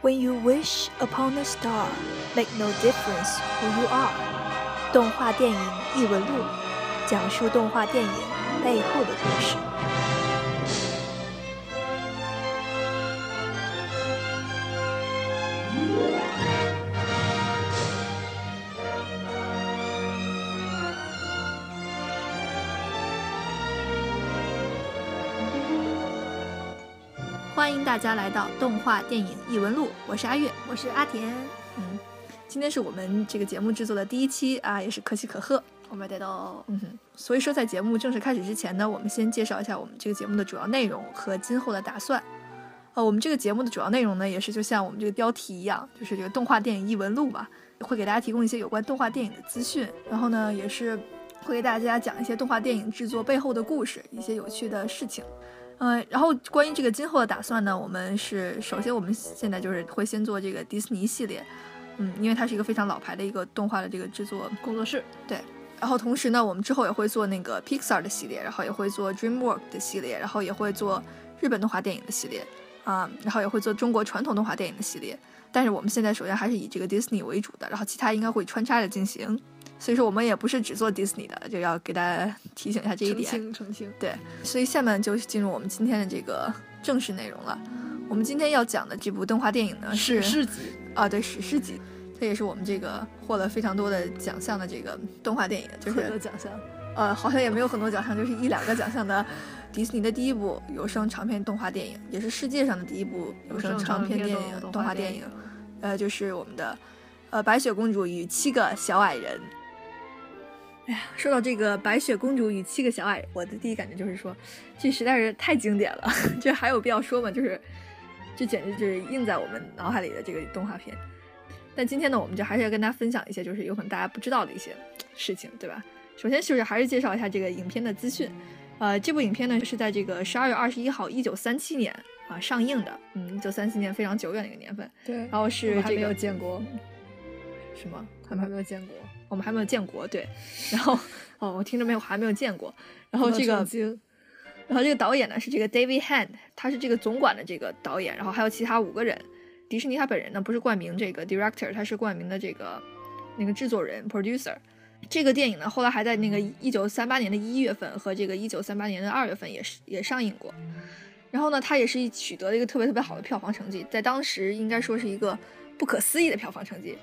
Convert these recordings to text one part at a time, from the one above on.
When you wish upon a star, make no difference who you are。动画电影译文录，讲述动画电影背后的故事。大家来到动画电影异闻录，我是阿月，我是阿田。嗯，今天是我们这个节目制作的第一期啊，也是可喜可贺。我们得到，嗯哼。所以说，在节目正式开始之前呢，我们先介绍一下我们这个节目的主要内容和今后的打算。呃，我们这个节目的主要内容呢，也是就像我们这个标题一样，就是这个动画电影异闻录嘛，会给大家提供一些有关动画电影的资讯，然后呢，也是会给大家讲一些动画电影制作背后的故事，一些有趣的事情。嗯，然后关于这个今后的打算呢，我们是首先我们现在就是会先做这个迪士尼系列，嗯，因为它是一个非常老牌的一个动画的这个制作工作室，对。然后同时呢，我们之后也会做那个 Pixar 的系列，然后也会做 DreamWorks 的系列，然后也会做日本动画电影的系列，啊，然后也会做中国传统动画电影的系列。但是我们现在首先还是以这个 Disney 为主的，然后其他应该会穿插着进行。所以说我们也不是只做 Disney 的，就要给大家提醒一下这一点。澄清澄清。对，所以下面就进入我们今天的这个正式内容了。我们今天要讲的这部动画电影呢是史诗级啊，对，史诗级。它也是我们这个获了非常多的奖项的这个动画电影，就是奖项。呃，好像也没有很多奖项，就是一两个奖项的迪士尼的第一部有声长篇动画电影，也是世界上的第一部有声长篇电影动画电影。呃，就是我们的呃《白雪公主与七个小矮人》。哎呀，说到这个《白雪公主与七个小矮人》，我的第一感觉就是说，这实在是太经典了，这还有必要说吗？就是，这简直就是印在我们脑海里的这个动画片。但今天呢，我们就还是要跟大家分享一些，就是有可能大家不知道的一些事情，对吧？首先就是还是介绍一下这个影片的资讯。呃，这部影片呢是在这个十二月二十一号，一九三七年啊上映的。嗯，一九三七年非常久远的一个年份。对。然后是这个还没有建国，什么？还没有建国。我们还没有建国，对，然后哦，我听着没有，还没有建国。然后这个，然后这个导演呢是这个 David Hand，他是这个总管的这个导演，然后还有其他五个人。迪士尼他本人呢不是冠名这个 director，他是冠名的这个那个制作人 producer。这个电影呢后来还在那个一九三八年的一月份和这个一九三八年的二月份也是也上映过。然后呢，他也是取得了一个特别特别好的票房成绩，在当时应该说是一个不可思议的票房成绩，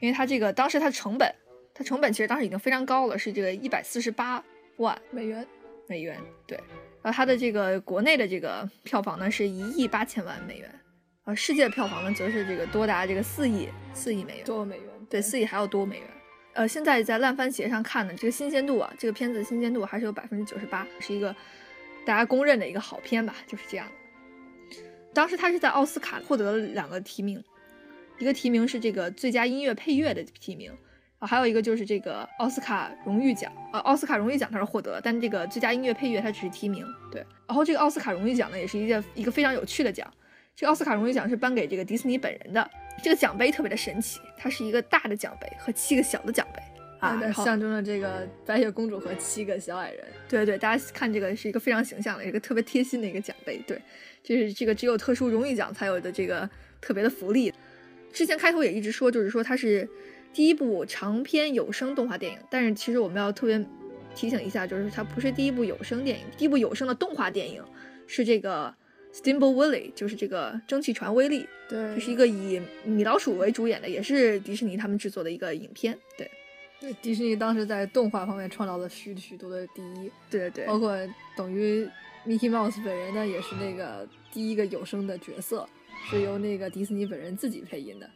因为他这个当时他的成本。它成本其实当时已经非常高了，是这个一百四十八万美元。美元对，然后它的这个国内的这个票房呢是一亿八千万美元，呃，世界票房呢则是这个多达这个四亿四亿美元多美元，对，四亿还要多美元。呃，现在在烂番茄上看呢，这个新鲜度啊，这个片子的新鲜度还是有百分之九十八，是一个大家公认的一个好片吧，就是这样。当时他是在奥斯卡获得了两个提名，一个提名是这个最佳音乐配乐的提名。啊，还有一个就是这个奥斯卡荣誉奖，呃，奥斯卡荣誉奖他是获得了，但这个最佳音乐配乐他只是提名。对，然后这个奥斯卡荣誉奖呢，也是一件一个非常有趣的奖。这个奥斯卡荣誉奖是颁给这个迪士尼本人的，这个奖杯特别的神奇，它是一个大的奖杯和七个小的奖杯啊，象征了这个白雪公主和七个小矮人。对对，大家看这个是一个非常形象的一个特别贴心的一个奖杯。对，就是这个只有特殊荣誉奖才有的这个特别的福利。之前开头也一直说，就是说它是。第一部长篇有声动画电影，但是其实我们要特别提醒一下，就是它不是第一部有声电影，第一部有声的动画电影是这个《Steamboat Willie》，就是这个蒸汽船威力。对，这是一个以米老鼠为主演的，也是迪士尼他们制作的一个影片。对，对，迪士尼当时在动画方面创造了许许多的第一。对对对，包括等于 Mickey Mouse 本人呢，也是那个第一个有声的角色，是由那个迪士尼本人自己配音的。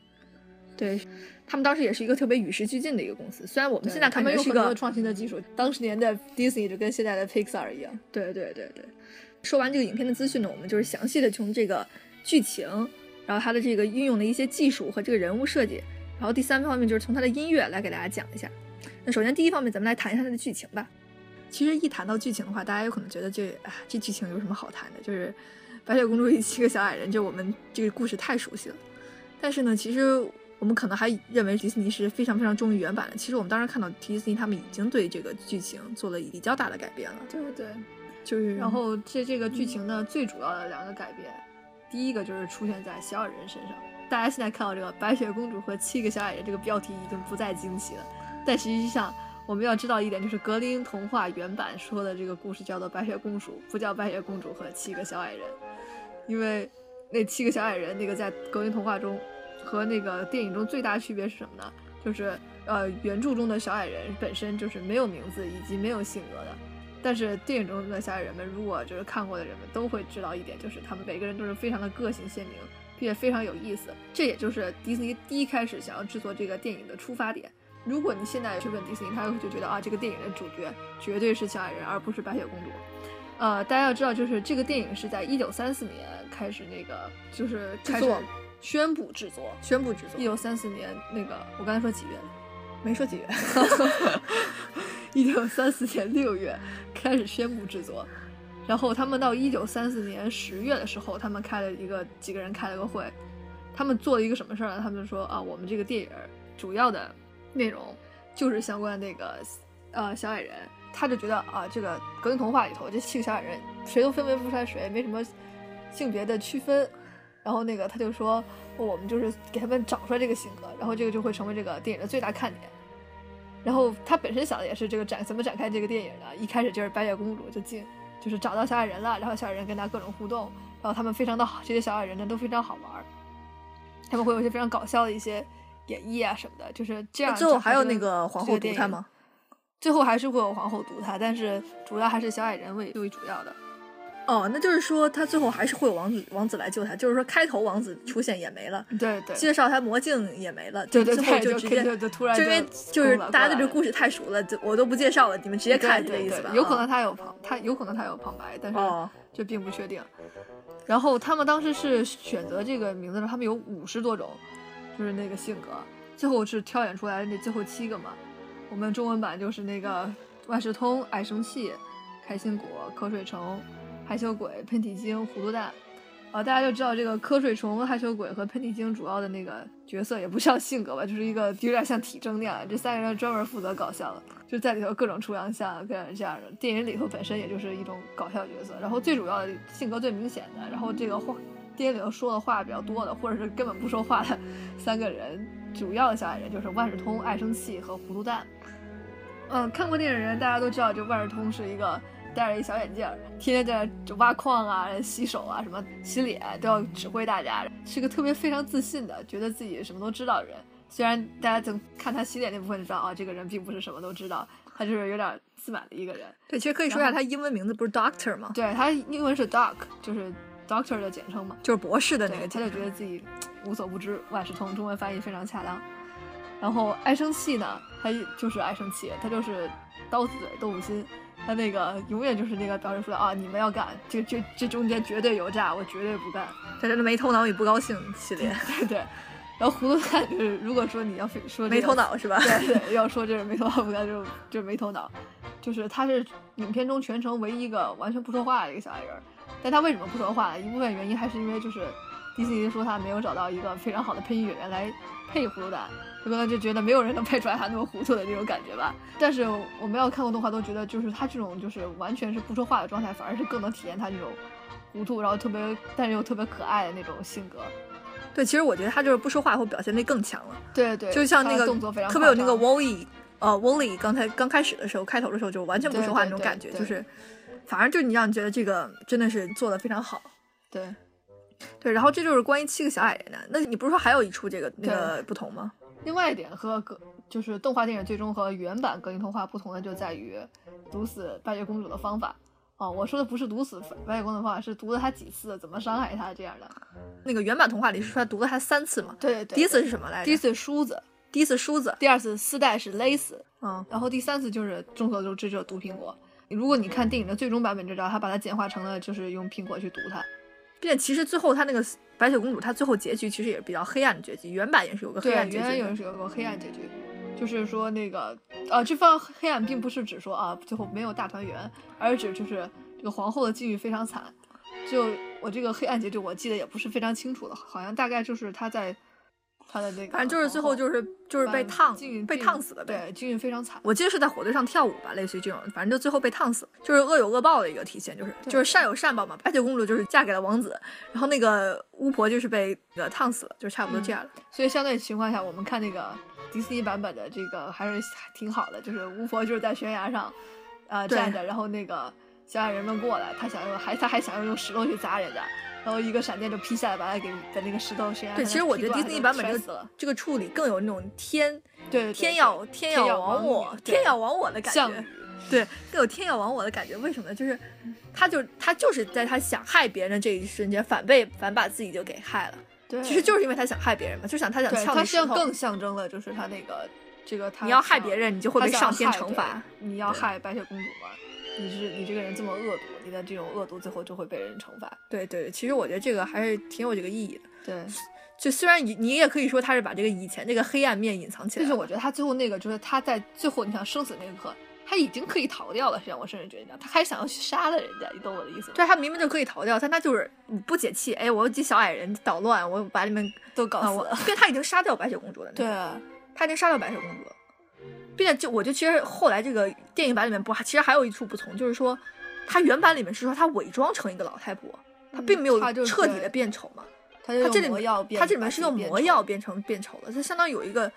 对他们当时也是一个特别与时俱进的一个公司，虽然我们现在看是一个创新的技术，当时年的 Disney 就跟现在的 Pixar 一样。对对对对，说完这个影片的资讯呢，我们就是详细的从这个剧情，然后它的这个运用的一些技术和这个人物设计，然后第三方面就是从它的音乐来给大家讲一下。那首先第一方面，咱们来谈一下它的剧情吧。其实一谈到剧情的话，大家有可能觉得这啊这剧情有什么好谈的？就是白雪公主与七个小矮人，就我们这个故事太熟悉了。但是呢，其实。我们可能还认为迪士尼是非常非常忠于原版的，其实我们当时看到迪士尼他们已经对这个剧情做了比较大的改变了。对对，就是然后这这个剧情呢，最主要的两个改变，第一个就是出现在小矮人身上，大家现在看到这个白雪公主和七个小矮人这个标题已经不再惊奇了，但实际上我们要知道一点，就是格林童话原版说的这个故事叫做白雪公主，不叫白雪公主和七个小矮人，因为那七个小矮人那个在格林童话中和那个电影中最大区别是什么呢？就是呃原著中的小矮人本身就是没有名字以及没有性格的。但是电影中的小矮人们，如果就是看过的人们都会知道一点，就是他们每个人都是非常的个性鲜明，并且非常有意思。这也就是迪士尼第一开始想要制作这个电影的出发点。如果你现在去问迪士尼，他会就觉得啊，这个电影的主角绝对是小矮人，而不是白雪公主。呃，大家要知道，就是这个电影是在一九三四年开始那个就是开始宣布制作，宣布制作。一九三四年那个，我刚才说几月？没说几月。一九三四年六月开始宣布制作，然后他们到一九三四年十月的时候，他们开了一个几个人开了个会，他们做了一个什么事儿呢？他们说啊，我们这个电影主要的内容就是相关那个呃小矮人，他就觉得啊，这个格林童话里头这七个小矮人谁都分辨不出来谁，没什么性别的区分，然后那个他就说我们就是给他们找出来这个性格，然后这个就会成为这个电影的最大看点。然后他本身想的也是这个展怎么展开这个电影的，一开始就是白雪公主就进，就是找到小矮人了，然后小矮人跟他各种互动，然后他们非常的好，这些小矮人呢都非常好玩，他们会有一些非常搞笑的一些演绎啊什么的，就是这样。最后还有那个皇后毒他吗？最后还是会有皇后毒他，但是主要还是小矮人为最为主要的。哦，那就是说他最后还是会有王子王子来救他，就是说开头王子出现也没了，对对，介绍他魔镜也没了，对对，最后就直接就突然就因为就是大家对这个故事太熟了，就我都不介绍了，你们直接看这个意思吧。有可能他有旁，他有可能他有旁白，但是就并不确定。然后他们当时是选择这个名字的时候，他们有五十多种，就是那个性格，最后是挑选出来那最后七个嘛。我们中文版就是那个万事通、爱生气、开心果、瞌睡虫。害羞鬼、喷嚏精、糊涂蛋，啊，大家就知道这个瞌睡虫、害羞鬼和喷嚏精主要的那个角色也不像性格吧，就是一个有点像体征那样。这三个人专门负责搞笑的，就在里头各种出洋相，各样这样的。电影里头本身也就是一种搞笑角色，然后最主要的性格最明显的，然后这个话电影里头说的话比较多的，或者是根本不说话的三个人，主要的小矮人就是万事通、爱生气和糊涂蛋。嗯，看过电影的人大家都知道，就万事通是一个。戴着一小眼镜，天天在这挖矿啊、洗手啊、什么洗脸，都要指挥大家，是个特别非常自信的，觉得自己什么都知道的人。虽然大家从看他洗脸那部分就知道啊，这个人并不是什么都知道，他就是有点自满的一个人。对，其实可以说一下，他英文名字不是 Doctor 吗？对他英文是 Doc，就是 Doctor 的简称嘛，就是博士的那个。他就觉得自己无所不知，万事通，中文翻译非常恰当。然后爱生气呢，他就是爱生气，他就是刀子嘴豆腐心。他那个永远就是那个表示出来啊，你们要干，这这这中间绝对有诈，我绝对不干。他真的没头脑也不高兴系列，对对。然后糊涂蛋就是，如果说你要说没头脑是吧？对对，要说就是没头脑不干，就就没头脑。就是他是影片中全程唯一一个完全不说话的一个小矮人。但他为什么不说话呢？一部分原因还是因为就是迪士尼说他没有找到一个非常好的配音演员来配糊涂蛋。可能就觉得没有人能配出来他那么糊涂的那种感觉吧。但是我没有看过动画都觉得，就是他这种就是完全是不说话的状态，反而是更能体验他这种糊涂，然后特别但是又特别可爱的那种性格。对，其实我觉得他就是不说话会表现力更强了。对对，就像那个动作非常特别有那个 Wally，呃，Wally 刚才刚开始的时候，开头的时候就完全不说话那种感觉，就是反而就你让你觉得这个真的是做的非常好。对对，然后这就是关于七个小矮人的。那你不是说还有一处这个那个不同吗？另外一点和格就是动画电影最终和原版格林童话不同的就在于毒死白雪公主的方法哦，我说的不是毒死白雪公主的方法，是毒了她几次，怎么伤害她这样的。那个原版童话里是说毒了她三次嘛？对对。第一次是什么来着？第一次梳子，第一次梳子，第二次丝带是勒死，嗯，然后第三次就是众所周知这毒苹果。如果你看电影的最终版本就知道，他把它简化成了就是用苹果去毒她。并且其实最后他那个白雪公主，她最后结局其实也是比较黑暗的结局。原版也是有个黑暗结局。原原是有个黑暗结局，就是说那个呃，这方黑暗并不是指说啊最后没有大团圆，而是指就是这个皇后的境遇非常惨。就我这个黑暗结局，我记得也不是非常清楚了，好像大概就是她在他的那个，反正就是最后就是就是被烫被烫死的呗，对，境遇非常惨。我记得是在火堆上跳舞吧，类似于这种，反正就最后被烫死，就是恶有恶报的一个体现，就是就是善有善报嘛。白雪公主就是嫁给了王子，然后那个巫婆就是被那个烫死了，就差不多这样了。所以相对情况下，我们看那个迪士尼版本的这个还是挺好的，就是巫婆就是在悬崖上，呃站着，然后那个小矮人们过来，她想用还她还想要用石头去砸人家。然后一个闪电就劈下来，把他给在那个石头悬崖对，其实我觉得迪士尼版本这个这个处理更有那种天，对天要天要亡我，天要亡我的感觉。对，更有天要亡我的感觉。为什么？就是他就他就是在他想害别人的这一瞬间，反被反把自己就给害了。对，其实就是因为他想害别人嘛，就想他想撬那石头。更象征了就是他那个这个，你要害别人，你就会被上天惩罚。你要害白雪公主嘛？你是你这个人这么恶毒，你的这种恶毒最后就会被人惩罚。对对，其实我觉得这个还是挺有这个意义的。对，就虽然你你也可以说他是把这个以前这个黑暗面隐藏起来，但是我觉得他最后那个就是他在最后你想生死那一刻，他已经可以逃掉了。实际上我甚至觉得他还想要去杀了人家，你懂我的意思吗？对，他明明就可以逃掉，但他就是不解气。哎，我几小矮人捣乱，我把你们都搞死了。对他已经杀掉白雪公主了。对，他已经杀掉白雪公主了，并且就我觉得其实后来这个电影版里面不，其实还有一处不同，就是说。他原版里面是说他伪装成一个老太婆，他并没有彻底的变丑嘛。他这里面他这里面是用魔药变成变丑了，他相当于有一个，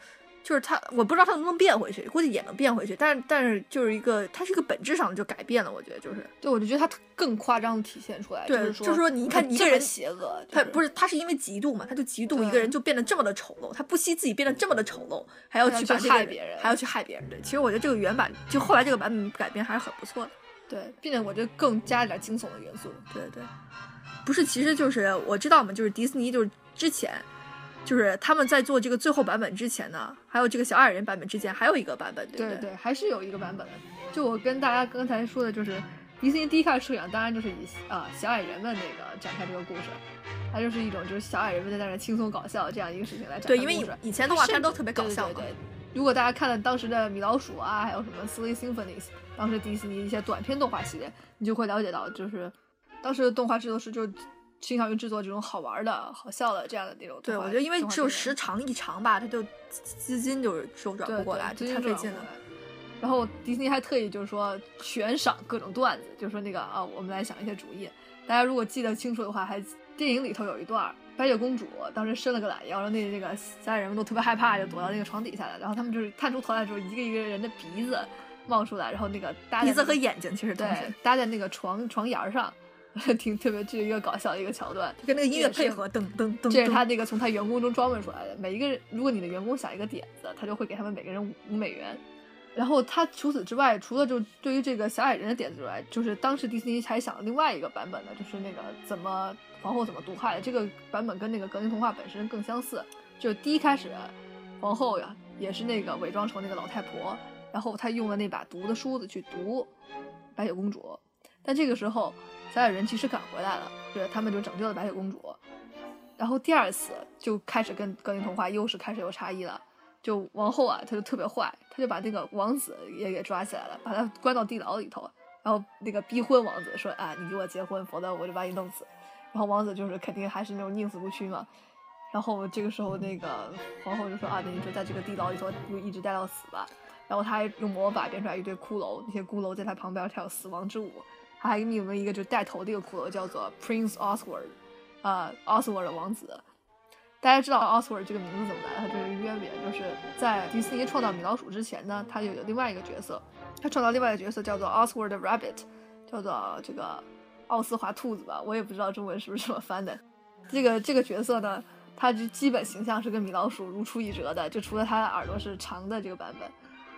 就是他我不知道他能不能变回去，估计也能变回去，但是但是就是一个，他是一个本质上的就改变了，我觉得就是，对，我就觉得他更夸张的体现出来，对，就是说你看一个人邪恶，他不是他是因为嫉妒嘛，他就嫉妒一个人就变得这么的丑陋，他不惜自己变得这么的丑陋，还要去害别人，还要去害别人，对，其实我觉得这个原版就后来这个版本改编还是很不错的。对，并且我觉得更加一点惊悚的元素。对对，不是，其实就是我知道嘛，就是迪士尼就是之前，就是他们在做这个最后版本之前呢，还有这个小矮人版本之前还有一个版本，对对对，还是有一个版本的。就我跟大家刚才说的，就是迪士尼第一开始设想，当然就是以啊小矮人们那个展开这个故事，它就是一种就是小矮人们在那轻松搞笑这样一个事情来展开故事。对，因为以前动画片都特别搞笑。对对。如果大家看了当时的米老鼠啊，还有什么 Silly Symphonies，当时迪士尼一些短片动画系列，你就会了解到，就是当时的动画制作师就倾向于制作这种好玩的、好笑的这样的那种。对，我觉得因为只有时长一长吧，它就资金就是周转不过来，就太费劲了。然后迪士尼还特意就是说悬赏各种段子，就是说那个啊，我们来想一些主意。大家如果记得清楚的话，还电影里头有一段。白雪公主当时伸了个懒腰，然后那那个家里人们都特别害怕，就躲到那个床底下了。然后他们就是探出头来的时候，一个一个人的鼻子冒出来，然后那个鼻子和眼睛其实对搭在那个床床沿上，挺特别，这是一个搞笑的一个桥段，跟那个音乐配合，噔噔噔。这是他那个从他员工中装扮出来的。每一个人，如果你的员工想一个点子，他就会给他们每个人五五美元。然后他除此之外，除了就对于这个小矮人的点子之外，就是当时迪士尼还想了另外一个版本的，就是那个怎么皇后怎么毒害的这个版本跟那个格林童话本身更相似。就第一开始，皇后呀也是那个伪装成那个老太婆，然后她用了那把毒的梳子去毒白雪公主。但这个时候小矮人其实赶回来了，对，他们就拯救了白雪公主。然后第二次就开始跟格林童话又是开始有差异了。就王后啊，她就特别坏，她就把那个王子也给抓起来了，把他关到地牢里头，然后那个逼婚王子说啊，你给我结婚，否则我就把你弄死。然后王子就是肯定还是那种宁死不屈嘛。然后这个时候那个皇后就说啊，那你就在这个地牢里头就一直待到死吧。然后他还用魔法变出来一堆骷髅，那些骷髅在他旁边跳死亡之舞。他还命名一个就带头的一个骷髅叫做 Prince Oswald，啊，Oswald 王子。大家知道 Oswald 这个名字怎么来的？它就是渊源，就是在迪士尼创造米老鼠之前呢，他就有另外一个角色，他创造另外一个角色叫做 Oswald Rabbit，叫做这个奥斯华兔子吧，我也不知道中文是不是这么翻的。这个这个角色呢，他就基本形象是跟米老鼠如出一辙的，就除了他的耳朵是长的这个版本，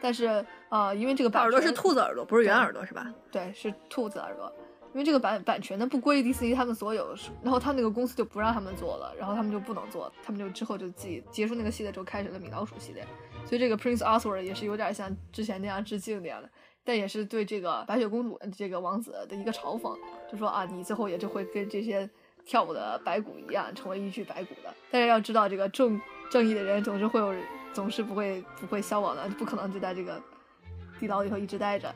但是呃，因为这个耳朵是兔子耳朵，不是圆耳朵是吧？对，是兔子耳朵。因为这个版版权呢不归迪士尼他们所有，然后他那个公司就不让他们做了，然后他们就不能做，他们就之后就自己结束那个系列之后开始了米老鼠系列，所以这个 Prince Oswald 也是有点像之前那样致敬那样的，但也是对这个白雪公主这个王子的一个嘲讽，就说啊你最后也就会跟这些跳舞的白骨一样成为一具白骨的，但是要知道这个正正义的人总是会有总是不会不会消亡的，不可能就在这个地牢里头一直待着。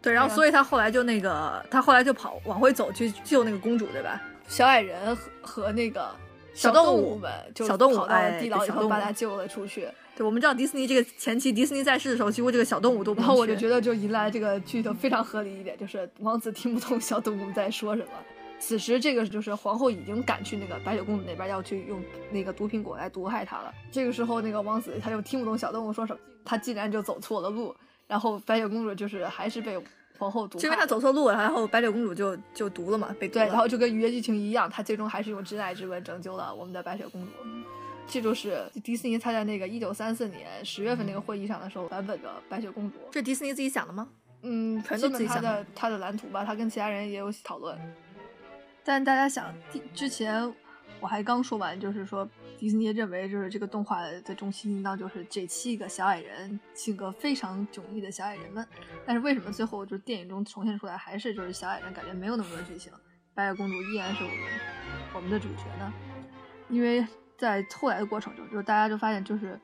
对，然后所以他后来就那个，他后来就跑往回走去救那个公主，对吧？小矮人和和那个小动物们就小动物跑到了地牢以后把他救了出去。对，我们知道迪士尼这个前期迪士尼在世的时候，几乎这个小动物都。然后我就觉得就迎来这个剧的非常合理一点，就是王子听不懂小动物在说什么。此时这个就是皇后已经赶去那个白雪公主那边要去用那个毒苹果来毒害她了。这个时候那个王子他就听不懂小动物说什么，他竟然就走错了路。然后白雪公主就是还是被皇后毒，因为他走错路了，然后白雪公主就就毒了嘛，被对，然后就跟愉悦剧情一样，他最终还是用真爱之吻拯救了我们的白雪公主。这就是迪士尼他在那个一九三四年十月份那个会议上的时候版本的白雪公主。这迪士尼自己想的吗？嗯，全都自己想的。他的蓝图吧，他跟其他人也有讨论。但大家想，之前我还刚说完，就是说迪士尼认为就是这个动画的中心应当就是这七个小矮人，性格非常迥异的小矮人们。但是为什么最后就是电影中呈现出来还是就是小矮人，感觉没有那么多剧情，白雪公主依然是我们我们的主角呢？因为。在后来的过程中，就是大家就发现，就是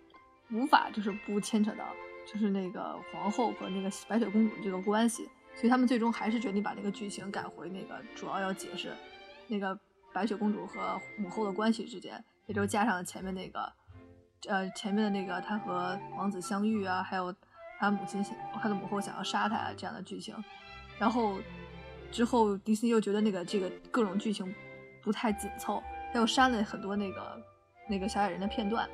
无法就是不牵扯到，就是那个皇后和那个白雪公主这个关系，所以他们最终还是决定把那个剧情改回那个主要要解释那个白雪公主和母后的关系之间，也就加上前面那个，呃，前面的那个她和王子相遇啊，还有她母亲她的母后想要杀她、啊这样的剧情，然后之后迪士尼又觉得那个这个各种剧情不太紧凑，他又删了很多那个。那个小矮人的片段，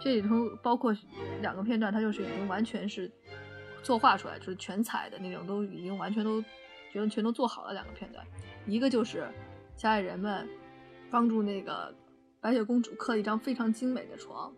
这里头包括两个片段，它就是已经完全是作画出来，就是全彩的那种，都已经完全都觉得全都做好了。两个片段，一个就是小矮人们帮助那个白雪公主刻了一张非常精美的床，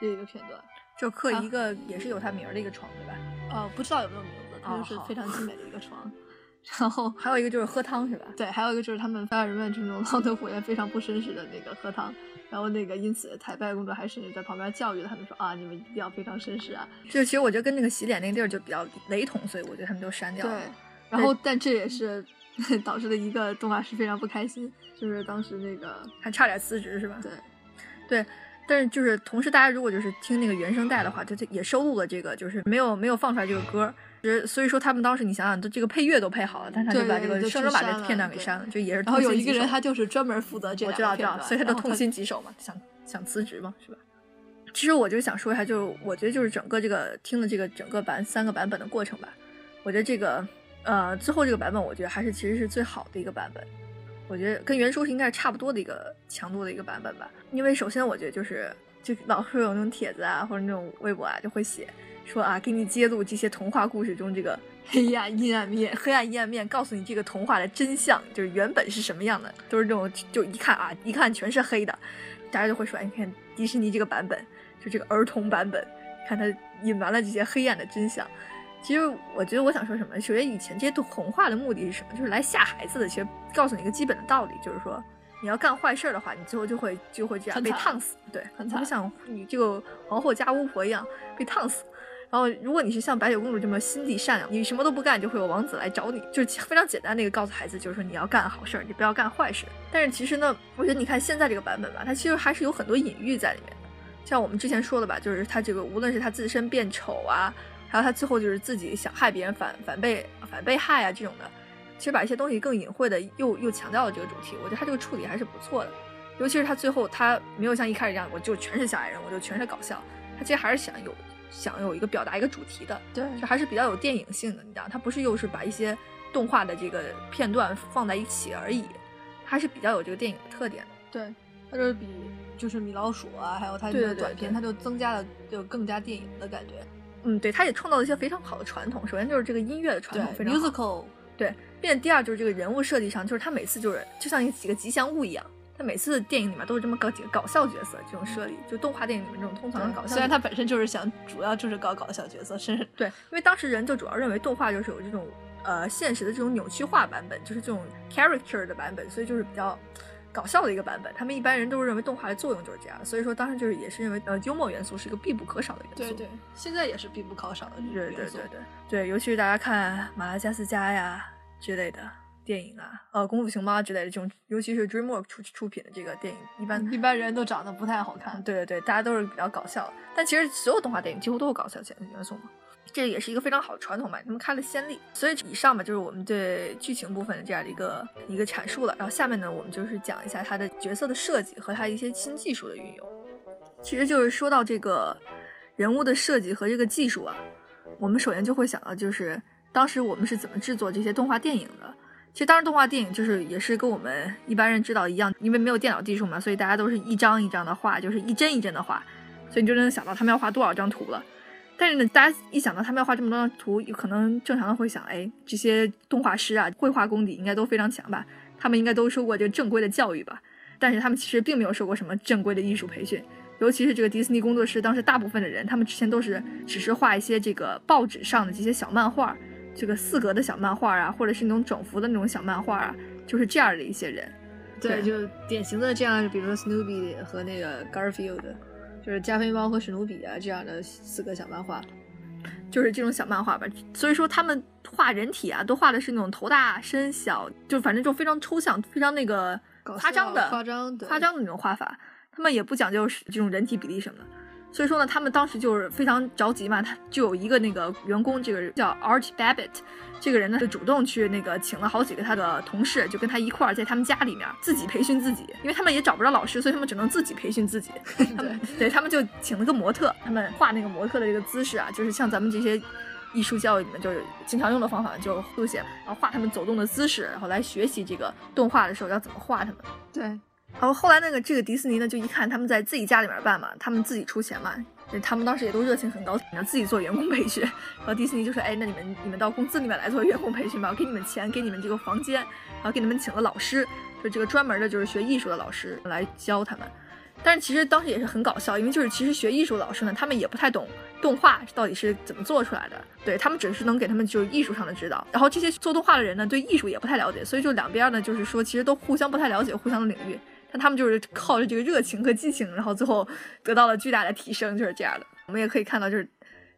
这一个片段，就刻一个也是有她名儿的一个床，对吧？呃，不知道有没有名字，它就是非常精美的一个床。然后还有一个就是喝汤，是吧？对，还有一个就是他们小矮人们这种浪得火焰非常不绅士的那个喝汤。然后那个，因此，太白公主还甚至在旁边教育他们说：“啊，你们一定要非常绅士啊！”就其实我觉得跟那个洗脸那个地儿就比较雷同，所以我觉得他们都删掉了。对，然后但这也是 导致了一个动画师非常不开心，就是当时那个还差点辞职，是吧？对，对。但是就是同时，大家如果就是听那个原声带的话，就就也收录了这个，就是没有没有放出来这个歌。所以说他们当时你想想，都这个配乐都配好了，但是他就把这个声把这片段给删了，就也是。然后有一个人他就是专门负责这个，我知道知道，所以他就痛心疾首嘛，想想辞职嘛，是吧？其实我就想说一下，就是我觉得就是整个这个听的这个整个版三个版本的过程吧，我觉得这个呃最后这个版本，我觉得还是其实是最好的一个版本。我觉得跟原书是应该是差不多的一个强度的一个版本吧，因为首先我觉得就是就老是有那种帖子啊或者那种微博啊就会写。说啊，给你揭露这些童话故事中这个 黑暗阴暗面，黑暗阴暗面，告诉你这个童话的真相，就是原本是什么样的，都是这种，就一看啊，一看全是黑的，大家就会说，你看迪士尼这个版本，就这个儿童版本，看它隐瞒了这些黑暗的真相。其实我觉得我想说什么，首先以前这些童话的目的是什么？就是来吓孩子的，其实告诉你一个基本的道理，就是说你要干坏事的话，你最后就会就会这样被烫死，对，很惨，像你这个皇后加巫婆一样被烫死。然后，如果你是像白雪公主这么心地善良，你什么都不干，就会有王子来找你，就是非常简单的一个告诉孩子，就是说你要干好事儿，你不要干坏事。但是其实呢，我觉得你看现在这个版本吧，它其实还是有很多隐喻在里面的。像我们之前说的吧，就是他这个无论是他自身变丑啊，还有他最后就是自己想害别人反反被反被害啊这种的，其实把一些东西更隐晦的又又强调了这个主题。我觉得他这个处理还是不错的，尤其是他最后他没有像一开始这样，我就全是小矮人，我就全是搞笑，他其实还是想有。想有一个表达一个主题的，对，就还是比较有电影性的，你知道，他不是又是把一些动画的这个片段放在一起而已，还是比较有这个电影的特点的。对，他就是比就是米老鼠啊，还有它这个短片，它就增加了就更加电影的感觉。嗯，对，他也创造了一些非常好的传统。首先就是这个音乐的传统非常好，musical，对，并且第二就是这个人物设计上，就是他每次就是就像几个吉祥物一样。他每次电影里面都是这么搞几个搞笑角色，这种设立，就动画电影里面这种通常的搞笑。虽然他本身就是想主要就是搞搞笑角色，甚至对，因为当时人就主要认为动画就是有这种呃现实的这种扭曲化版本，就是这种 character 的版本，所以就是比较搞笑的一个版本。他们一般人都是认为动画的作用就是这样，所以说当时就是也是认为呃幽默元素是一个必不可少的元素。对对，现在也是必不可少的对对对对对，尤其是大家看马拉加斯加呀之类的。电影啊，呃，功夫熊猫之类的这种，尤其是 DreamWorks 出出品的这个电影，一般一般人都长得不太好看。对对对，大家都是比较搞笑。但其实所有动画电影几乎都有搞笑元元素嘛。这也是一个非常好的传统嘛，他们开了先例。所以以上嘛，就是我们对剧情部分的这样的一个一个阐述了。然后下面呢，我们就是讲一下他的角色的设计和他一些新技术的运用。其实就是说到这个人物的设计和这个技术啊，我们首先就会想到，就是当时我们是怎么制作这些动画电影的。其实当时动画电影就是也是跟我们一般人知道一样，因为没有电脑技术嘛，所以大家都是一张一张的画，就是一帧一帧的画，所以你就能想到他们要画多少张图了。但是呢，大家一想到他们要画这么多张图，有可能正常的会想，哎，这些动画师啊，绘画功底应该都非常强吧？他们应该都受过这个正规的教育吧？但是他们其实并没有受过什么正规的艺术培训，尤其是这个迪士尼工作室，当时大部分的人，他们之前都是只是画一些这个报纸上的这些小漫画，这个四格的小漫画啊，或者是那种整幅的那种小漫画啊，就是这样的一些人。对，就典型的这样，比如说 Snoopy 和那个 Garfield。就是加菲猫和史努比啊这样的四个小漫画，就是这种小漫画吧。所以说他们画人体啊，都画的是那种头大身小，就反正就非常抽象、非常那个夸张的、夸张的夸张的那种画法。他们也不讲究这种人体比例什么的。所以说呢，他们当时就是非常着急嘛，他就有一个那个员工，这个叫 Art Babbitt，这个人呢就主动去那个请了好几个他的同事，就跟他一块儿在他们家里面自己培训自己，因为他们也找不着老师，所以他们只能自己培训自己。他们对他们就请了个模特，他们画那个模特的这个姿势啊，就是像咱们这些艺术教育里面就是经常用的方法，就速写，然后画他们走动的姿势，然后来学习这个动画的时候要怎么画他们。对。然后后来那个这个迪士尼呢，就一看他们在自己家里面办嘛，他们自己出钱嘛，就他们当时也都热情很高，想自己做员工培训。然后迪士尼就说：“哎，那你们你们到公司里面来做员工培训吧，我给你们钱，给你们这个房间，然后给你们请了老师，就这个专门的就是学艺术的老师来教他们。但是其实当时也是很搞笑，因为就是其实学艺术的老师呢，他们也不太懂动画到底是怎么做出来的，对他们只是能给他们就是艺术上的指导。然后这些做动画的人呢，对艺术也不太了解，所以就两边呢就是说其实都互相不太了解互相的领域。”那他们就是靠着这个热情和激情，然后最后得到了巨大的提升，就是这样的。我们也可以看到，就是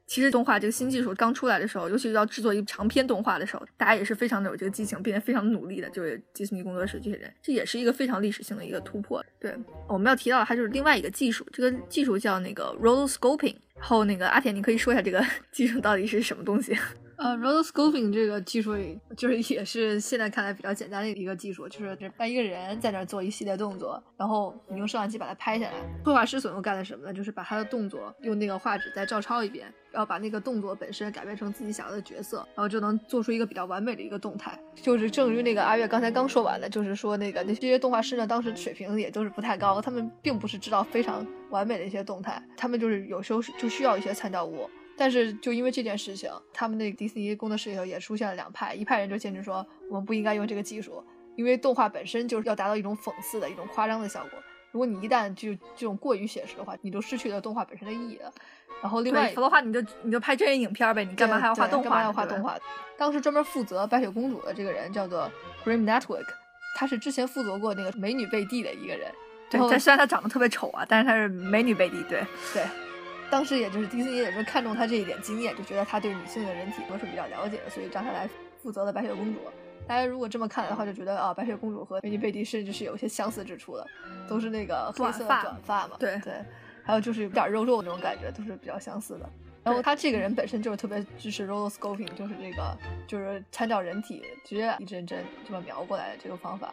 其实动画这个新技术刚出来的时候，尤其是要制作一长篇动画的时候，大家也是非常的有这个激情，并且非常努力的。就是迪士尼工作室这些人，这也是一个非常历史性的一个突破。对，我们要提到的它就是另外一个技术，这个技术叫那个 rotoscoping。然后那个阿铁，你可以说一下这个 技术到底是什么东西？呃，rotoscoping 这个技术就是也是现在看来比较简单的一个技术，就是这让一个人在那做一系列动作，然后你用摄像机把它拍下来。绘画师所用干的什么呢？就是把他的动作用那个画纸再照抄一遍，然后把那个动作本身改变成自己想要的角色，然后就能做出一个比较完美的一个动态。就是正如那个阿月刚才刚说完的，就是说那个那些动画师呢，当时水平也都是不太高，他们并不是知道非常完美的一些动态，他们就是有时候就需要一些参照物。但是就因为这件事情，他们那个迪士尼工作室里头也出现了两派，一派人就坚持说我们不应该用这个技术，因为动画本身就是要达到一种讽刺的一种夸张的效果。如果你一旦就这种过于写实的话，你就失去了动画本身的意义了。然后另外，否则的话你就你就拍真人影片呗，你干嘛还要画动画？干嘛要画动画？当时专门负责白雪公主的这个人叫做 Grim Network，他是之前负责过那个美女贝蒂的一个人。对，他虽然他长得特别丑啊，但是他是美女贝蒂。对对。当时也就是迪士尼也是看中他这一点经验，就觉得他对女性的人体都是比较了解的，所以让他来负责了白雪公主。大家如果这么看来的话，就觉得啊，白雪公主和美女贝蒂甚至是有些相似之处的，都是那个黑色短发嘛。对对，还有就是有点肉肉那种感觉，都是比较相似的。然后他这个人本身就是特别支持 rolo scoping，就是这个就是参照人体直接一针针这么描过来的这个方法。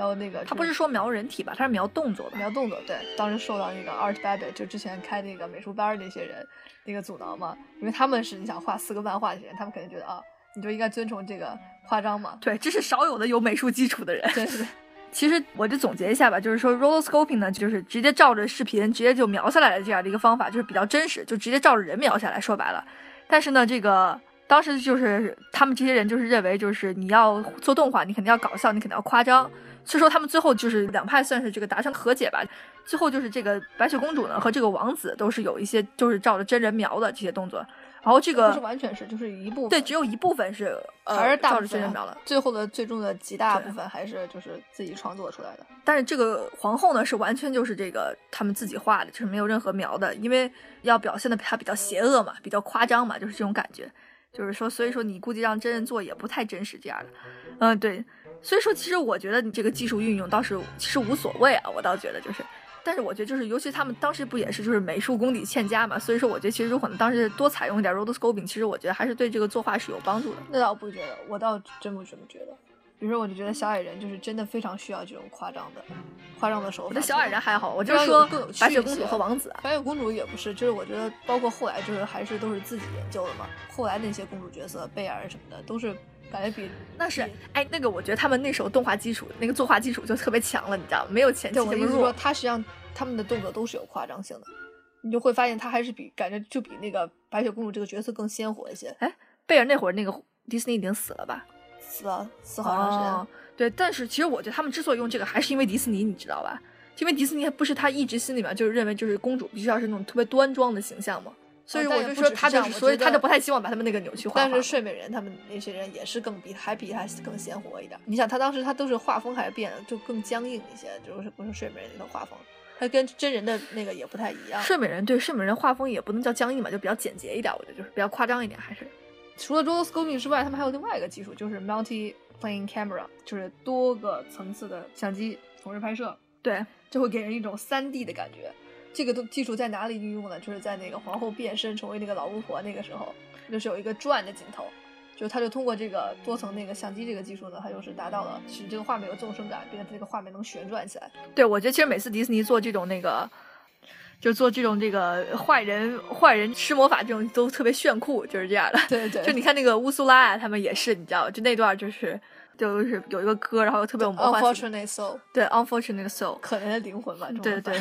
然后那个他不是说描人体吧，他是描动作的，描动作。对，当时受到那个 Art Babbitt 就之前开那个美术班那些人那个阻挠嘛，因为他们是你想画四个漫画的人，他们肯定觉得啊，你就应该遵从这个夸张嘛。对，这是少有的有美术基础的人。对对。其实我就总结一下吧，就是说 rotoscoping 呢，就是直接照着视频直接就描下来的这样的一个方法，就是比较真实，就直接照着人描下来。说白了，但是呢，这个当时就是他们这些人就是认为，就是你要做动画，你肯定要搞笑，你肯定要夸张。所以说他们最后就是两派算是这个达成和解吧。最后就是这个白雪公主呢和这个王子都是有一些就是照着真人描的这些动作，然后这个不是完全是就是一部分对，只有一部分是还是照着真人描了。最后的最终的极大部分还是就是自己创作出来的。但是这个皇后呢是完全就是这个他们自己画的，就是没有任何描的，因为要表现的她比较邪恶嘛，比较夸张嘛，就是这种感觉。就是说，所以说你估计让真人做也不太真实这样的。嗯，对。所以说，其实我觉得你这个技术运用倒是其实无所谓啊，我倒觉得就是，但是我觉得就是，尤其他们当时不也是就是美术功底欠佳嘛，所以说我觉得其实如果能当时多采用一点 rotoscoping，其实我觉得还是对这个作画是有帮助的。那倒不觉得，我倒真不这么觉得。比如说，我就觉得小矮人就是真的非常需要这种夸张的、夸张的手法。那小矮人还好，我就是说白雪公主和王子。白雪公主也不是，就是我觉得包括后来就是还是都是自己研究的嘛。后来那些公主角色贝尔什么的都是感觉比那是哎那个我觉得他们那时候动画基础那个作画基础就特别强了，你知道吗？没有前期那么弱。他实际上他们的动作都是有夸张性的，你就会发现他还是比感觉就比那个白雪公主这个角色更鲜活一些。哎，贝尔那会儿那个迪士尼已经死了吧？死了，死好长时间。对，但是其实我觉得他们之所以用这个，还是因为迪士尼，你知道吧？因为迪士尼不是他一直心里面就是认为就是公主必须要是那种特别端庄的形象嘛，所以我就说他就是，所以他就不太希望把他们那个扭曲化。但是睡美人他们那些人也是更比还比他更鲜活一点。你想他当时他都是画风还是变就更僵硬一些，就是不是睡美人那种画风，他跟真人的那个也不太一样。睡美人对睡美人画风也不能叫僵硬吧，就比较简洁一点，我觉得就是比较夸张一点，还是。除了 rotoscoping 之外，他们还有另外一个技术，就是 multi。Plane camera 就是多个层次的相机同时拍摄，对，就会给人一种三 D 的感觉。这个都技术在哪里运用呢？就是在那个皇后变身成为那个老巫婆那个时候，就是有一个转的镜头，就他就通过这个多层那个相机这个技术呢，他就是达到了使这个画面有纵深感，并且这个画面能旋转起来。对，我觉得其实每次迪士尼做这种那个，就做这种这个坏人坏人施魔法这种都特别炫酷，就是这样的。对对，就你看那个乌苏拉啊，他们也是，你知道，就那段就是。就是有一个歌，然后特别有魔幻。Unfortunate soul。对，Unfortunate soul，可怜的灵魂吧。对对对，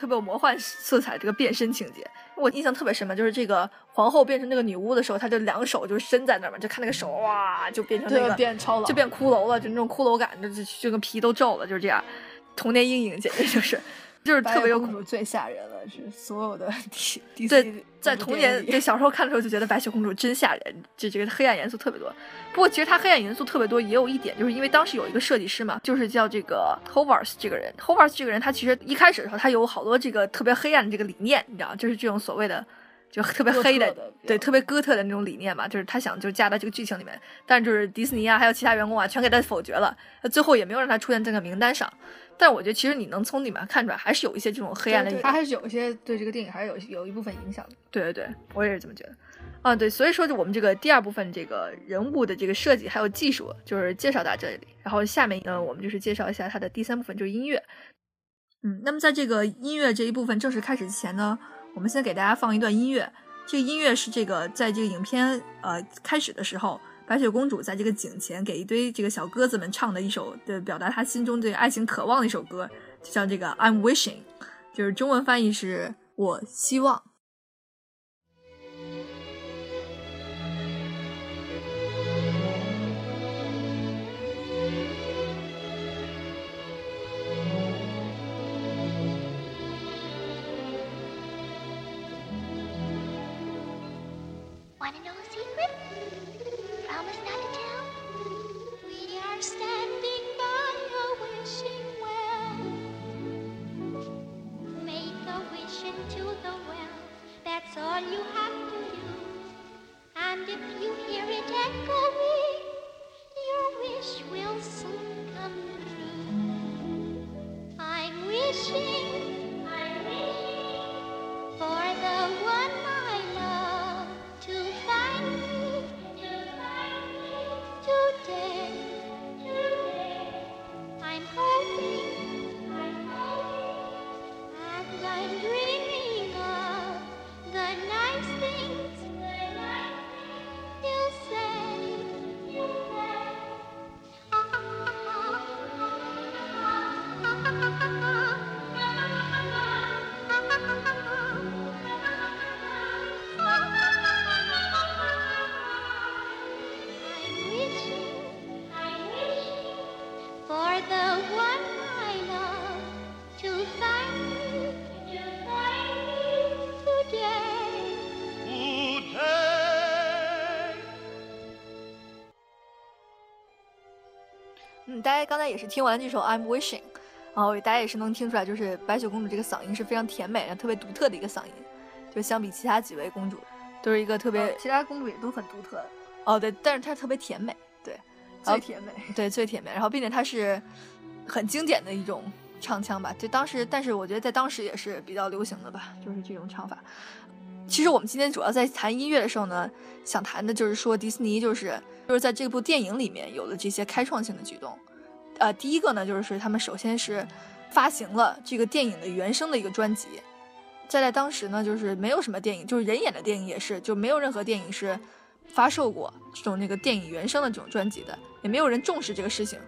特别有魔幻色彩，这个变身情节，我印象特别深嘛。就是这个皇后变成那个女巫的时候，她就两手就伸在那儿嘛，就看那个手哇，就变成那个变超就变骷髅了，就那种骷髅感，就就跟皮都皱了，就是这样。童年阴影简直就是。就是特别有公主最吓人了，是所有的 迪迪对，在童年对小时候看的时候就觉得白雪公主真吓人，这这个黑暗元素特别多。不过其实它黑暗元素特别多，也有一点，就是因为当时有一个设计师嘛，就是叫这个 Hovars 这个人，Hovars 这个人他其实一开始的时候他有好多这个特别黑暗的这个理念，你知道，就是这种所谓的就特别黑的，对，特别哥特的那种理念嘛，就是他想就加到这个剧情里面，但就是迪士尼啊还有其他员工啊全给他否决了，最后也没有让他出现这个名单上。但我觉得其实你能从里面看出来，还是有一些这种黑暗的。它还是有一些对这个电影还是有有一部分影响的。对对对，我也是这么觉得。啊，对，所以说就我们这个第二部分这个人物的这个设计还有技术，就是介绍到这里。然后下面呢，我们就是介绍一下它的第三部分，就是音乐。嗯，那么在这个音乐这一部分正式开始之前呢，我们先给大家放一段音乐。这个音乐是这个在这个影片呃开始的时候。白雪公主在这个井前给一堆这个小鸽子们唱的一首对表达她心中对爱情渴望的一首歌，就像这个 I'm wishing，就是中文翻译是我希望。家刚才也是听完这首《I'm Wishing》，然后大家也是能听出来，就是白雪公主这个嗓音是非常甜美、然后特别独特的一个嗓音，就相比其他几位公主，都是一个特别，其他公主也都很独特。哦，对，但是她特别甜美，对，最甜美，对，最甜美。然后并且她是很经典的一种唱腔吧。就当时，但是我觉得在当时也是比较流行的吧，就是这种唱法。其实我们今天主要在谈音乐的时候呢，想谈的就是说迪士尼就是就是在这部电影里面有了这些开创性的举动。呃，第一个呢，就是他们首先是发行了这个电影的原声的一个专辑。再在当时呢，就是没有什么电影，就是人演的电影也是，就没有任何电影是发售过这种那个电影原声的这种专辑的，也没有人重视这个事情，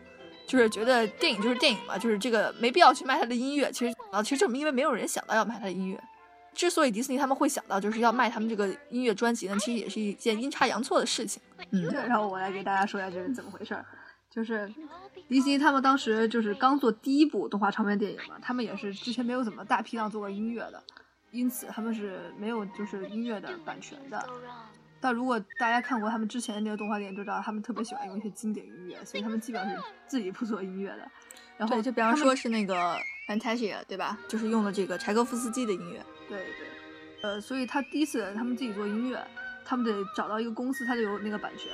就是觉得电影就是电影嘛，就是这个没必要去卖他的音乐。其实啊，其实就是因为没有人想到要卖他的音乐。之所以迪士尼他们会想到就是要卖他们这个音乐专辑呢，其实也是一件阴差阳错的事情。嗯，然后我来给大家说一下这是怎么回事儿。就是迪士尼他们当时就是刚做第一部动画长篇电影嘛，他们也是之前没有怎么大批量做过音乐的。因此他们是没有就是音乐的版权的，但如果大家看过他们之前的那个动画电影，就知道他们特别喜欢用一些经典音乐，所以他们基本上是自己不做音乐的。然后就比方说是那个 Fantasia，对吧？就是用了这个柴可夫斯基的音乐。对对，呃，所以他第一次他们自己做音乐，他们得找到一个公司，他就有那个版权，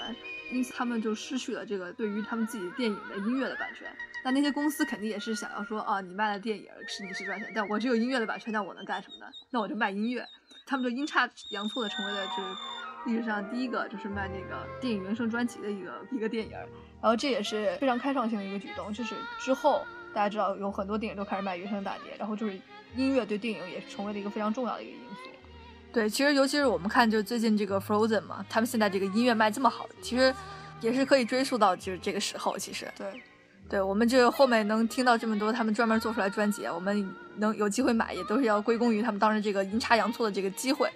因此他们就失去了这个对于他们自己电影的音乐的版权。那那些公司肯定也是想要说啊，你卖了电影是你是赚钱，但我只有音乐的版权，那我能干什么呢？那我就卖音乐。他们就阴差阳错的成为了就是历史上第一个就是卖那个电影原声专辑的一个一个电影。然后这也是非常开创性的一个举动，就是之后大家知道有很多电影都开始卖原声大碟，然后就是音乐对电影也成为了一个非常重要的一个因素。对，其实尤其是我们看就是最近这个 Frozen 嘛，他们现在这个音乐卖这么好，其实也是可以追溯到就是这个时候，其实对。对，我们就后面能听到这么多他们专门做出来专辑，我们能有机会买，也都是要归功于他们当时这个阴差阳错的这个机会。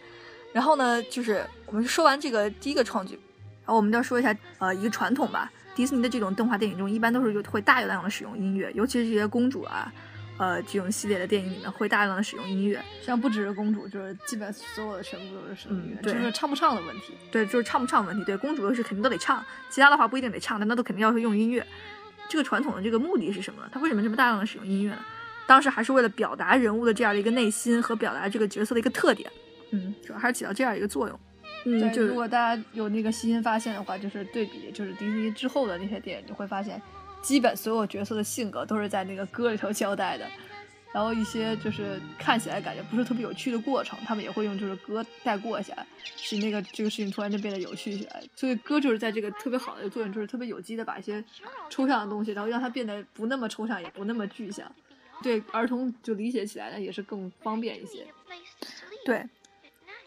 然后呢，就是我们说完这个第一个创举，然后我们要说一下呃一个传统吧。迪士尼的这种动画电影中，一般都是有会大量的使用音乐，尤其是这些公主啊，呃这种系列的电影里面会大量的使用音乐。像不只是公主，就是基本所有的全部都是使用音乐，就是唱不唱的问题。对，就是唱不唱的问题。对，公主是肯定都得唱，其他的话不一定得唱，但那都肯定要是用音乐。这个传统的这个目的是什么？他为什么这么大量的使用音乐呢？当时还是为了表达人物的这样的一个内心和表达这个角色的一个特点，嗯，主要还是起到这样一个作用。嗯，就如果大家有那个细心发现的话，就是对比就是迪士尼之后的那些电影，你会发现，基本所有角色的性格都是在那个歌里头交代的。然后一些就是看起来感觉不是特别有趣的过程，他们也会用就是歌带过一下，使那个这个事情突然就变得有趣起来。所以歌就是在这个特别好的作用，就是特别有机的把一些抽象的东西，然后让它变得不那么抽象，也不那么具象，对儿童就理解起来呢也是更方便一些。对，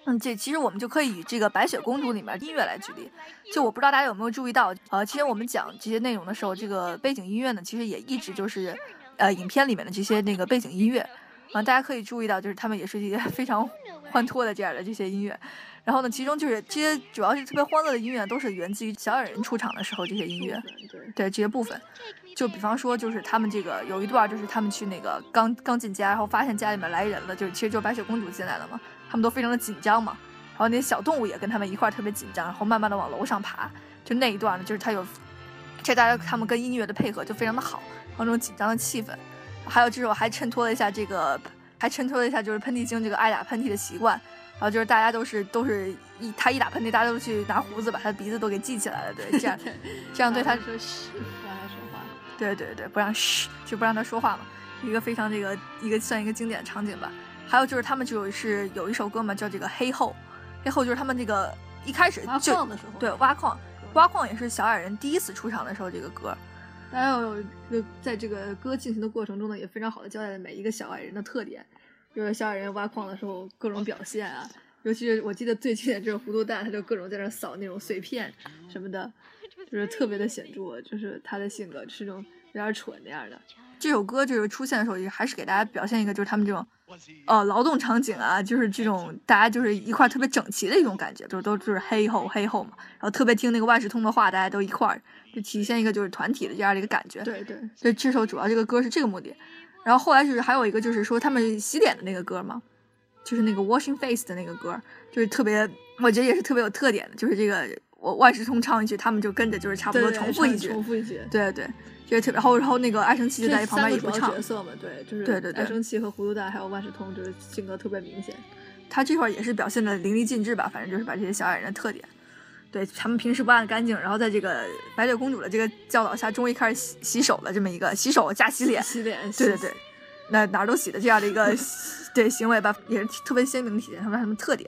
嗯，这其实我们就可以以这个白雪公主里面音乐来举例。就我不知道大家有没有注意到，呃，其实我们讲这些内容的时候，这个背景音乐呢，其实也一直就是。呃，影片里面的这些那个背景音乐，啊，大家可以注意到，就是他们也是一些非常欢脱的这样的这些音乐。然后呢，其中就是这些主要是特别欢乐的音乐，都是源自于小矮人出场的时候这些音乐。对这些部分，就比方说，就是他们这个有一段，就是他们去那个刚刚进家，然后发现家里面来人了，就是其实就白雪公主进来了嘛，他们都非常的紧张嘛。然后那些小动物也跟他们一块儿特别紧张，然后慢慢的往楼上爬。就那一段呢，就是他有，这大家他们跟音乐的配合就非常的好。那种紧张的气氛，还有就是我还衬托了一下这个，还衬托了一下就是喷嚏精这个爱打喷嚏的习惯，然后就是大家都是都是一他一打喷嚏，大家都去拿胡子把他的鼻子都给系起来了，对，这样这样对他 说嘘，不让他说话，对对对，不让嘘，就不让他说话嘛，一个非常这个一个算一个经典的场景吧。还有就是他们就是有一首歌嘛，叫这个黑后，黑后就是他们这个一开始就对挖矿，挖矿也是小矮人第一次出场的时候这个歌。还有，就在这个歌进行的过程中呢，也非常好的交代了每一个小矮人的特点，就是小矮人挖矿的时候各种表现啊，尤其是我记得最经典就是糊涂蛋，他就各种在那扫那种碎片什么的，就是特别的显著，就是他的性格是那种有点蠢那样的。这首歌就是出现的时候，也还是给大家表现一个，就是他们这种，呃，劳动场景啊，就是这种大家就是一块特别整齐的一种感觉，就是都就是黑后黑后嘛，然后特别听那个万事通的话，大家都一块儿。就体现一个就是团体的这样的一个感觉，对对，所以这首主要这个歌是这个目的，然后后来就是还有一个就是说他们洗脸的那个歌嘛，就是那个 washing face 的那个歌，就是特别，我觉得也是特别有特点的，就是这个我万事通唱一句，他们就跟着就是差不多重复一句，重复一句，对对，就是特别，然后然后那个爱生气就在一旁边也不唱，角色嘛，对，就是对对对，爱生气和糊涂蛋还有万事通就是性格特别明显，他这块也是表现的淋漓尽致吧，反正就是把这些小矮人的特点。对他们平时不爱干净，然后在这个白雪公主的这个教导下，终于开始洗洗手了。这么一个洗手加洗脸，洗脸，对对对，那哪儿都洗的这样的一个对行为吧，也是特别鲜明的体现他们他们特点。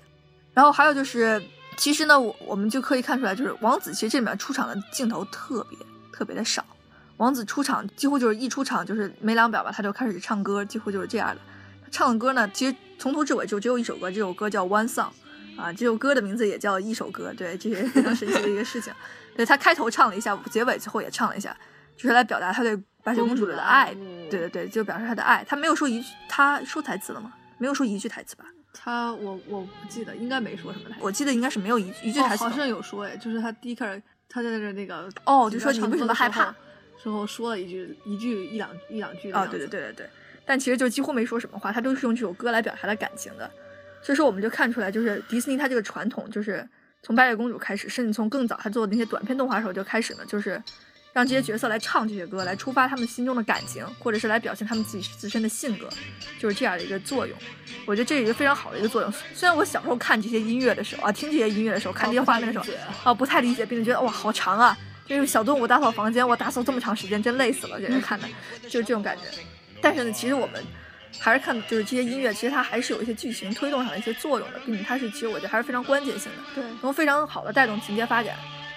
然后还有就是，其实呢，我我们就可以看出来，就是王子其实这里面出场的镜头特别特别的少。王子出场几乎就是一出场就是没两秒吧，他就开始唱歌，几乎就是这样的。他唱的歌呢，其实从头至尾就只有一首歌，这首歌叫《One Song》啊，这首歌的名字也叫一首歌。对，这是非常神奇的一个事情。对他开头唱了一下，结尾最后也唱了一下，就是来表达他对白雪公主的爱。对对对，就表示他的爱。他没有说一句，他说台词了吗？没有说一句台词吧？他我我不记得，应该没说什么台词。我记得应该是没有一一句台词。好像有说哎，就是他第一开始他在那那个哦，就说你为什么害怕？之后说了一句一句一两一两句啊，对对对对对，但其实就几乎没说什么话，他都是用这首歌来表达他的感情的。所以说我们就看出来，就是迪士尼他这个传统，就是从白雪公主开始，甚至从更早他做的那些短片动画时候就开始呢，就是让这些角色来唱这些歌，来触发他们心中的感情，或者是来表现他们自己自身的性格，就是这样的一个作用。我觉得这是一个非常好的一个作用。虽然我小时候看这些音乐的时候啊，听这些音乐的时候，看这些画面的时候啊，不太理解，并且觉得哇好长啊。就是小动物打扫房间，我打扫这么长时间，真累死了，这人看的，就是这种感觉。但是呢，其实我们还是看，就是这些音乐，其实它还是有一些剧情推动上的一些作用的，并且它是，其实我觉得还是非常关键性的，对，能非常好的带动情节发展。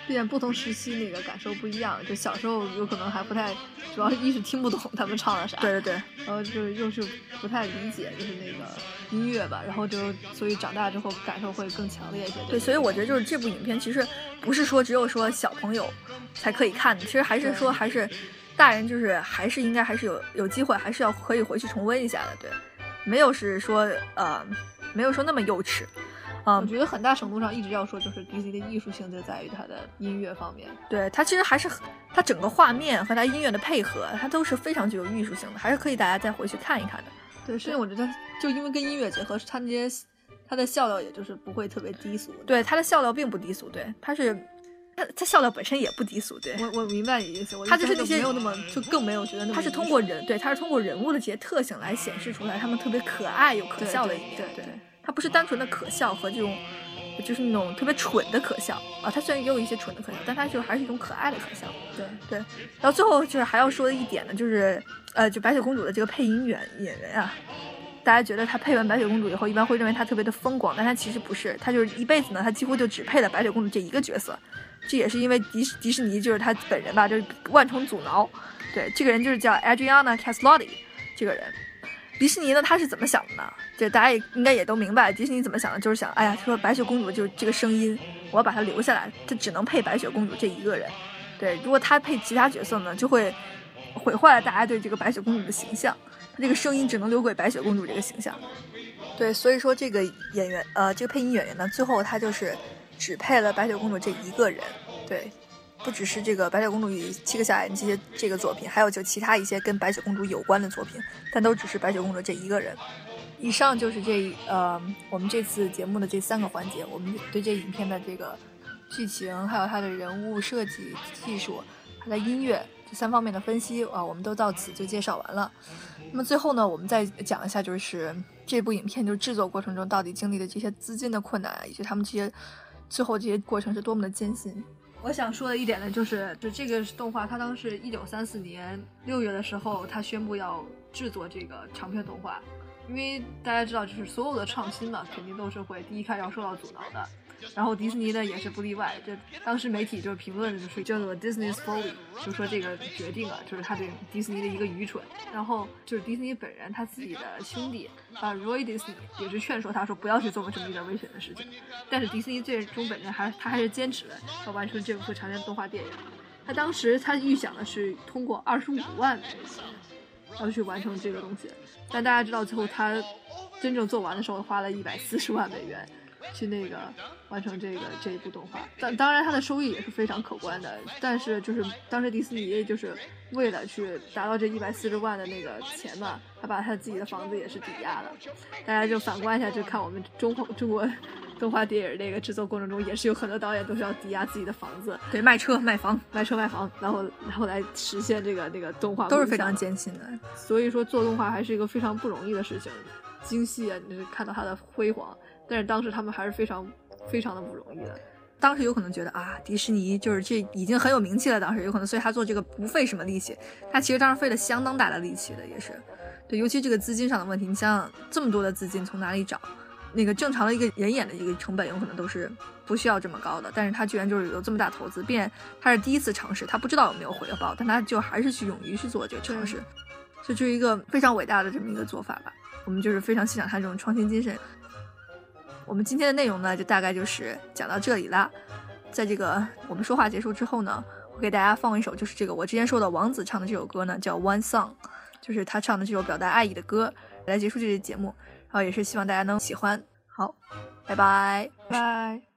毕竟不同时期那个感受不一样，就小时候有可能还不太，主要一是听不懂他们唱的啥，对对对，然后就又是不太理解，就是那个音乐吧，然后就所以长大之后感受会更强烈一些。对，所以我觉得就是这部影片其实不是说只有说小朋友才可以看的，其实还是说还是大人就是还是应该还是有有机会还是要可以回去重温一下的，对，没有是说呃没有说那么幼稚。我觉得很大程度上一直要说，就是迪士尼的艺术性就在于它的音乐方面。对它其实还是它整个画面和它音乐的配合，它都是非常具有艺术性的，还是可以大家再回去看一看的。对，甚至我觉得就因为跟音乐结合，它那些它的笑料也就是不会特别低俗。对，它的笑料并不低俗，对，它是它它笑料本身也不低俗。对我我明白你意思，它就是那些没有那么就更没有觉得那么。它是通过人对，它是通过人物的这些特性来显示出来他们特别可爱又可笑的一面。对对。它不是单纯的可笑和这种，就是那种特别蠢的可笑啊。它虽然也有一些蠢的可笑，但它就还是一种可爱的可笑。对对。然后最后就是还要说的一点呢，就是呃，就白雪公主的这个配音员演员啊，大家觉得他配完白雪公主以后，一般会认为他特别的风光，但他其实不是，他就是一辈子呢，他几乎就只配了白雪公主这一个角色。这也是因为迪士迪士尼就是他本人吧，就是万重阻挠。对，这个人就是叫 Adriana c a s l o t t i 这个人。迪士尼呢，他是怎么想的呢？这大家也应该也都明白，迪士尼怎么想的，就是想，哎呀，说白雪公主就是这个声音，我要把它留下来，它只能配白雪公主这一个人。对，如果他配其他角色呢，就会毁坏了大家对这个白雪公主的形象。他这个声音只能留给白雪公主这个形象。对，所以说这个演员，呃，这个配音演员呢，最后他就是只配了白雪公主这一个人。对。不只是这个《白雪公主与七个小矮人》这些这个作品，还有就其他一些跟白雪公主有关的作品，但都只是白雪公主这一个人。以上就是这呃我们这次节目的这三个环节，我们对这影片的这个剧情，还有它的人物设计、技术、它的音乐这三方面的分析啊，我们都到此就介绍完了。那么最后呢，我们再讲一下，就是这部影片就制作过程中到底经历的这些资金的困难，以及他们这些最后这些过程是多么的艰辛。我想说的一点呢，就是，就这个动画，它当时一九三四年六月的时候，它宣布要制作这个长篇动画，因为大家知道，就是所有的创新嘛，肯定都是会第一开始要受到阻挠的。然后迪士尼呢也是不例外，这当时媒体就是评论就是叫做 Disney's folly，就说这个决定啊，就是他对迪士尼的一个愚蠢。然后就是迪士尼本人他自己的兄弟啊，Roy Disney 也是劝说他说不要去做这么一点危险的事情。但是迪士尼最终本人还他还是坚持了要完成这部长篇动画电影。他当时他预想的是通过二十五万美元要去完成这个东西，但大家知道最后他真正做完的时候花了一百四十万美元。去那个完成这个这一部动画，当当然它的收益也是非常可观的。但是就是当时迪士尼就是为了去达到这一百四十万的那个钱嘛，他把他自己的房子也是抵押了。大家就反观一下，就看我们中国中国动画电影那个制作过程中，也是有很多导演都是要抵押自己的房子，对，卖车卖房，卖车卖房，然后然后来实现这个那个动画，都是非常艰辛的。所以说做动画还是一个非常不容易的事情，精细啊，你是看到它的辉煌。但是当时他们还是非常非常的不容易的，当时有可能觉得啊，迪士尼就是这已经很有名气了，当时有可能，所以他做这个不费什么力气，他其实当时费了相当大的力气的，也是，对，尤其这个资金上的问题，你想想这么多的资金从哪里找？那个正常的一个人演的一个成本有可能都是不需要这么高的，但是他居然就是有这么大投资，并且他是第一次尝试，他不知道有没有回报，但他就还是去勇于去做这个尝试，所以这是一个非常伟大的这么一个做法吧。我们就是非常欣赏他这种创新精神。我们今天的内容呢，就大概就是讲到这里啦。在这个我们说话结束之后呢，我给大家放一首，就是这个我之前说的王子唱的这首歌呢，叫《One Song》，就是他唱的这首表达爱意的歌，来结束这期节目。然后也是希望大家能喜欢。好，拜拜，拜。